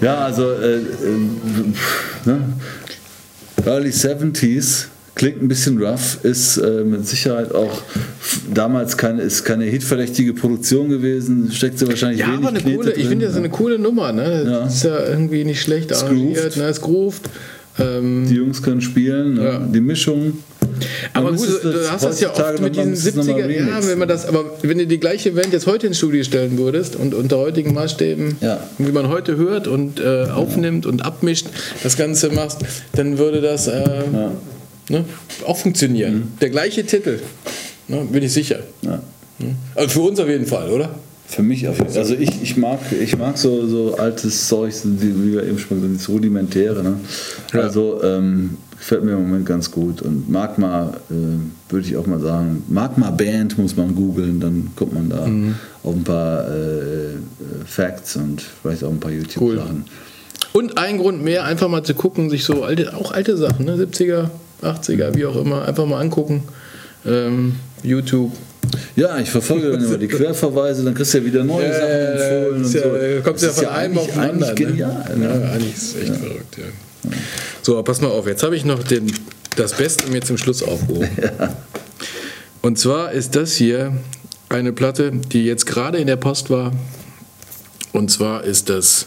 Ja, also äh, äh, ne? Early 70s klingt ein bisschen rough, ist äh, mit Sicherheit auch damals keine, ist keine hitverdächtige Produktion gewesen, steckt sie wahrscheinlich Ja, wenig aber eine Knete coole, ich drin, finde das ne? eine coole Nummer, ne? Das Ja. ist ja irgendwie nicht schlecht arrangiert, ne? Es grooved. Ähm, Die Jungs können spielen, ne? Ja. die Mischung. aber gut, du das hast das ja oft mit diesen müsste es noch mal 70er, ja, remixen. wenn man das, aber wenn du die gleiche Band jetzt heute ins Studio stellen würdest und unter heutigen Maßstäben, Ja. wie man heute hört und äh, aufnimmt und abmischt, das Ganze machst, dann würde das äh, ne, auch funktionieren. Der gleiche Titel, ne, bin ich sicher. Ja. Also für uns auf jeden Fall, oder? Für mich auf jeden Fall. Also ich, ich mag, ich mag so, so altes Zeug, wie wir eben schon gesagt haben, das Rudimentäre. Ne? Ja. Also ähm, gefällt mir im Moment ganz gut. Und Magma, äh, würde ich auch mal sagen, Magma Band muss man googeln, dann kommt man da Mhm. auf ein paar äh, äh, Facts und vielleicht auch ein paar YouTube-Sachen. Und ein Grund mehr, einfach mal zu gucken, sich so alte, auch alte Sachen, ne? 70er, 80er, wie auch immer, einfach mal angucken. Ähm, YouTube. Ja, ich verfolge dann immer die Querverweise, dann kriegst du ja wieder neue Sachen empfohlen und ja, so. Kommt Das ja ist von einem eigentlich- auf den anderen. eigentlich genial. Ne? Ne? Ja, eigentlich ist es echt verrückt, ja. So, pass mal auf, jetzt habe ich noch den, das Beste mir zum Schluss aufgehoben. Und zwar ist das hier eine Platte, die jetzt gerade in der Post war. Und zwar ist das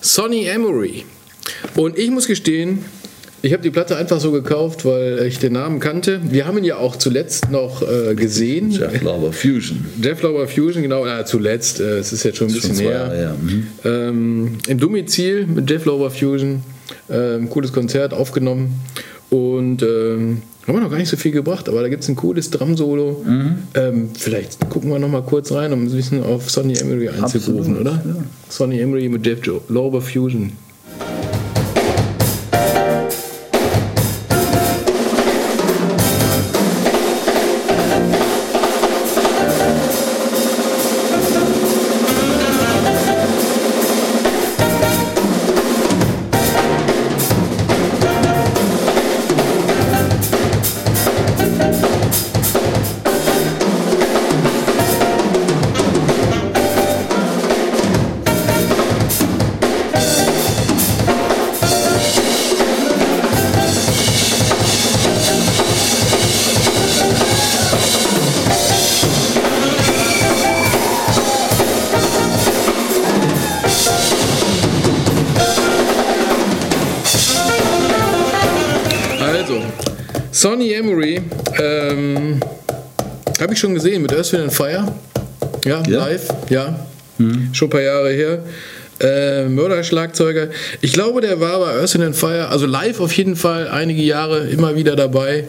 Sonny Emery. Und ich muss gestehen, ich habe die Platte einfach so gekauft, weil ich den Namen kannte. Wir haben ihn ja auch zuletzt noch äh, gesehen. Jeff Lauber Fusion. Jeff Lauber Fusion, genau, äh, zuletzt, äh, es ist jetzt schon ein bisschen Schon her. Jahre her, mhm. Ähm, Im Domizil mit Jeff Lauber Fusion, ähm, cooles Konzert aufgenommen und ähm, haben wir noch gar nicht so viel gebracht, aber da gibt es ein cooles Drum-Solo. Mhm. Ähm, vielleicht gucken wir noch mal kurz rein, um ein bisschen auf Sonny Emery einzugrufen, Absolut, oder? ja. Sonny Emery mit Jeff Lauber Fusion. Earth, and Fire. Ja, Ja? live, ja. Schon ein paar Jahre her. Äh, Mörderschlagzeuger. Ich glaube, der war bei Earth, and Fire, also live auf jeden Fall einige Jahre immer wieder dabei.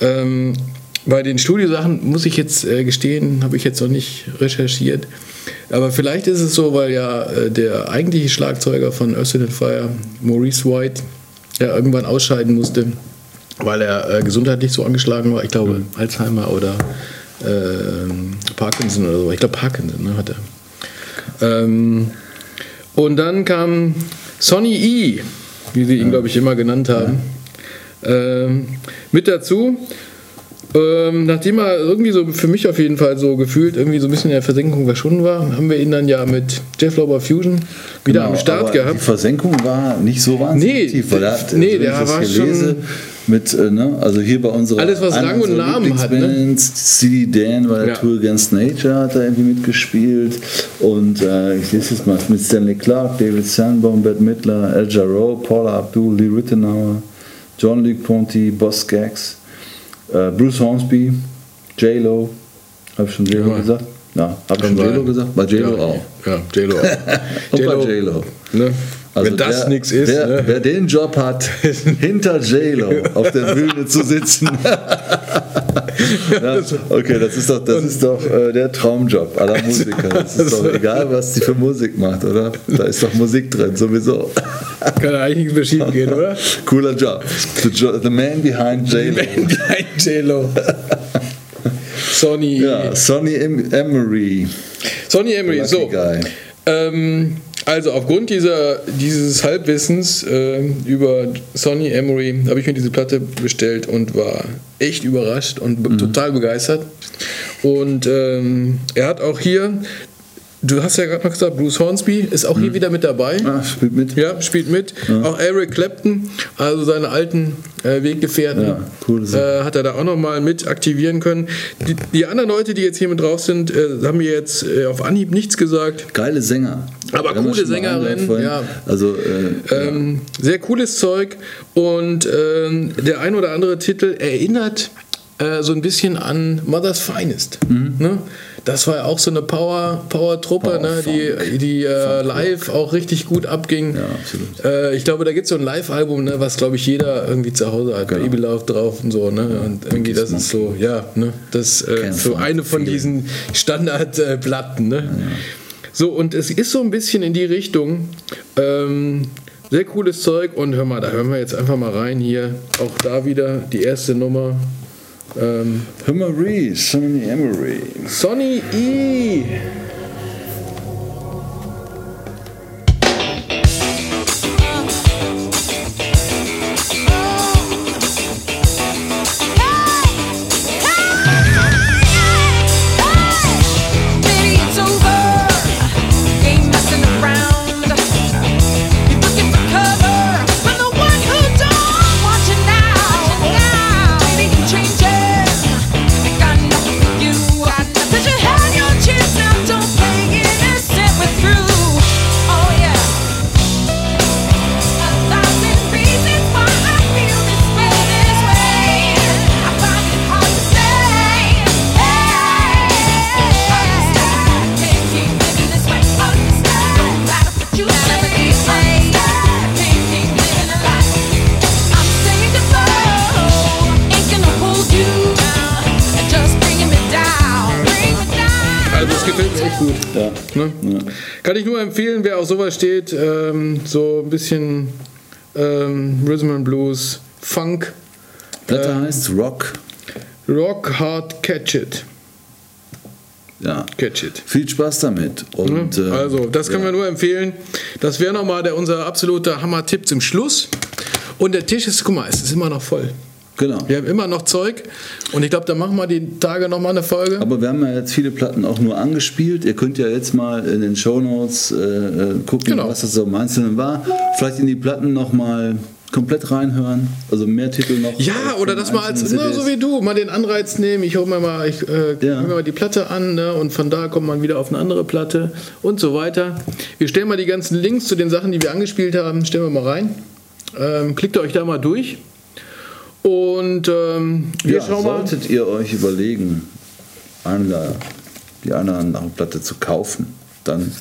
Ähm, bei den Studiosachen muss ich jetzt äh, gestehen, habe ich jetzt noch nicht recherchiert. Aber vielleicht ist es so, weil ja äh, der eigentliche Schlagzeuger von Earth, and Fire, Maurice White, ja irgendwann ausscheiden musste, weil er äh, gesundheitlich so angeschlagen war. Ich glaube, Alzheimer oder ähm, Parkinson oder so. Ich glaube, Parkinson ne, hat er. Ähm, und dann kam Sonny E, wie sie ihn, glaube ich, immer genannt haben, ähm, mit dazu. Ähm, nachdem er irgendwie so für mich auf jeden Fall so gefühlt irgendwie so ein bisschen in der Versenkung verschwunden war, haben wir ihn dann ja mit Jeff Lauber Fusion wieder Genau, am Start gehabt. Die Versenkung war nicht so wahnsinnig Nee, tief, weil er nee, wenn der war hier schon- mit, äh, ne, also hier bei unserer Alles, was Rang und Namen hat, ne? CD Dan bei der Ja. Tour Against Nature hat er irgendwie mitgespielt und äh, ich lese jetzt mal mit Stanley Clark, David Sanborn, Bette Midler, El Jarreau, Paula Abdul, Lee Rittenauer, John Luc Ponty, Boss Gags, äh, Bruce Hornsby, J-Lo, habe ich schon J-Lo Ja. gesagt? Ja, habe ich schon. J-Lo gesagt? Bei J-Lo ja, auch. Ja, J-Lo auch. J-Lo. Ne? Also Wenn das nichts ist. Wer, ne? wer den Job hat, hinter J-Lo auf der Bühne zu sitzen. ja, okay, das ist doch, das ist doch äh, der Traumjob aller Musiker. Das ist doch egal, was die für Musik macht, oder? Da ist doch Musik drin, sowieso. Kann ja eigentlich nichts mehr schief gehen, oder? Cooler Job. The, jo the man behind J-Lo. J-Lo. Sonny. Ja, Sonny em Emery. Sonny Emery, Lucky so. Guy. Ähm, also aufgrund dieser, dieses Halbwissens äh, über Sonny Emery habe ich mir diese Platte bestellt und war echt überrascht und be total begeistert. Und ähm, er hat auch hier Du hast ja gerade noch gesagt, Bruce Hornsby ist auch hier wieder mit dabei. Ah, spielt mit. Ja, spielt mit. Auch Eric Clapton, also seine alten äh, Weggefährten, Ja, Sache. äh, hat er da auch nochmal mit aktivieren können. Die, die anderen Leute, die jetzt hier mit drauf sind, äh, haben mir jetzt äh, auf Anhieb nichts gesagt. Geile Sänger. Aber haben coole mal Sängerin, ja. Also, äh, Ähm, sehr cooles Zeug und ähm, der ein oder andere Titel erinnert äh, so ein bisschen an Mother's Finest. Mhm. Ne? Das war ja auch so eine Power, Power-Truppe, Power ne? die, die äh, live auch richtig gut abging. Ja, absolut. Äh, ich glaube, da gibt es so ein Live-Album, ne, was glaube ich jeder irgendwie zu Hause hat. Genau. Baby Love drauf und so. Ne? Und irgendwie das ist so, ja, ne? das äh, so eine von diesen Standardplatten. Ne? So, und es ist so ein bisschen in die Richtung. Ähm, sehr cooles Zeug und hör mal, da hören wir jetzt einfach mal rein hier. Auch da wieder die erste Nummer. Ähm, Emery, Sonny Emery. Sonny E. gut. Ja. Ne? Kann ich nur empfehlen, wer auf sowas steht, ähm, so ein bisschen ähm, Rhythm and Blues, Funk, Platte Ähm, heißt Rock. Rock Hard Catch It. Ja. Catch It. Viel Spaß damit. Und, äh, Also, das können ja. wir nur empfehlen. Das wäre nochmal unser absoluter Hammer-Tipp zum Schluss. Und der Tisch ist, guck mal, es ist immer noch voll. Genau. Wir haben immer noch Zeug. Und ich glaube, da machen wir die Tage nochmal eine Folge. Aber wir haben ja jetzt viele Platten auch nur angespielt. Ihr könnt ja jetzt mal in den Shownotes äh, äh, gucken, Genau. was das so im Einzelnen war. Vielleicht in die Platten nochmal komplett reinhören. Also mehr Titel noch. Ja, oder von dass man als na, so CDs. wie du mal den Anreiz nehmen, ich hole mir mal, ich äh, Ja. mir mal die Platte an ne, und von da kommt man wieder auf eine andere Platte und so weiter. Wir stellen mal die ganzen Links zu den Sachen, die wir angespielt haben, stellen wir mal rein. Ähm, klickt euch da mal durch und ähm, wir ja, schauen mal. solltet ihr euch überlegen, eine, die eine oder andere Platte zu kaufen, dann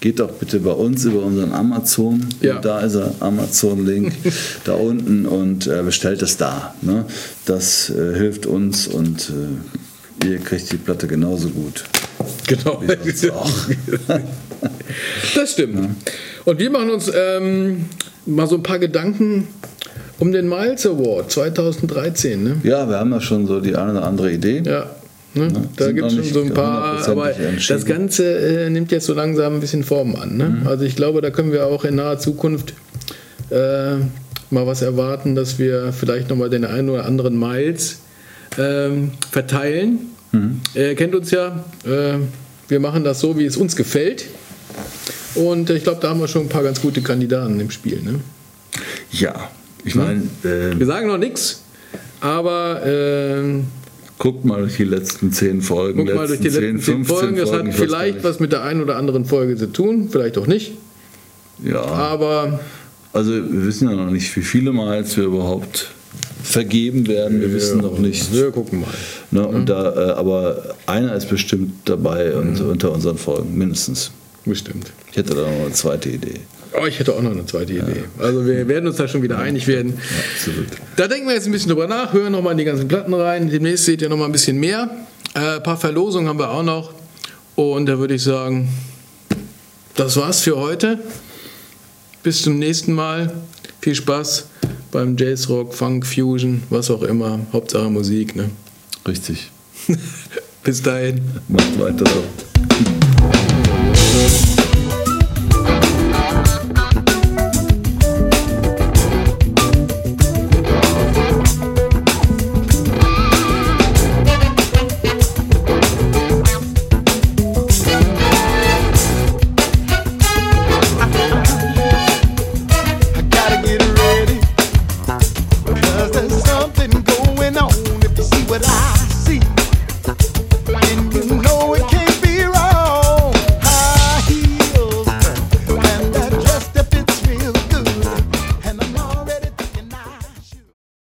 geht doch bitte bei uns über unseren Amazon. Ja. Da ist er, Amazon-Link da unten und äh, bestellt es da. Ne? Das äh, hilft uns und äh, ihr kriegt die Platte genauso gut. Genau. Das stimmt. Und wir machen uns ähm, mal so ein paar Gedanken um den Miles Award 2013. Ne? Ja, wir haben ja schon so die eine oder andere Idee. Ja. Ne? Da gibt es schon so ein paar, aber das Ganze äh, nimmt jetzt so langsam ein bisschen Form an. Ne? Mhm. Also ich glaube, da können wir auch in naher Zukunft äh, mal was erwarten, dass wir vielleicht nochmal den einen oder anderen Miles ähm, verteilen. Mhm. Er kennt uns ja. Äh, wir machen das so, wie es uns gefällt. Und ich glaube, da haben wir schon ein paar ganz gute Kandidaten im Spiel. Ne? Ja, ich meine, äh, Wir sagen noch nichts, aber äh, guckt mal durch die letzten zehn Folgen. guck mal durch die letzten 10 Folgen. Das hat vielleicht was mit der einen oder anderen Folge zu tun, vielleicht auch nicht. Ja, Aber also wir wissen ja noch nicht, wie viele Miles wir überhaupt vergeben werden. Wir wissen noch nicht. wir gucken mal. Ne, und da, äh, aber einer ist bestimmt dabei und Mhm. unter unseren Folgen, mindestens. Bestimmt. Ich hätte da noch eine zweite Idee. Oh, ich hätte auch noch eine zweite Idee. Also wir werden uns da schon wieder einig werden. Absolut. Da denken wir jetzt ein bisschen drüber nach, hören nochmal in die ganzen Platten rein. Demnächst seht ihr nochmal ein bisschen mehr. Äh, ein paar Verlosungen haben wir auch noch. Und da würde ich sagen, das war's für heute. Bis zum nächsten Mal. Viel Spaß beim Jazzrock, Funk, Fusion, was auch immer. Hauptsache Musik. Ne? Richtig. Bis dahin. Macht weiter so.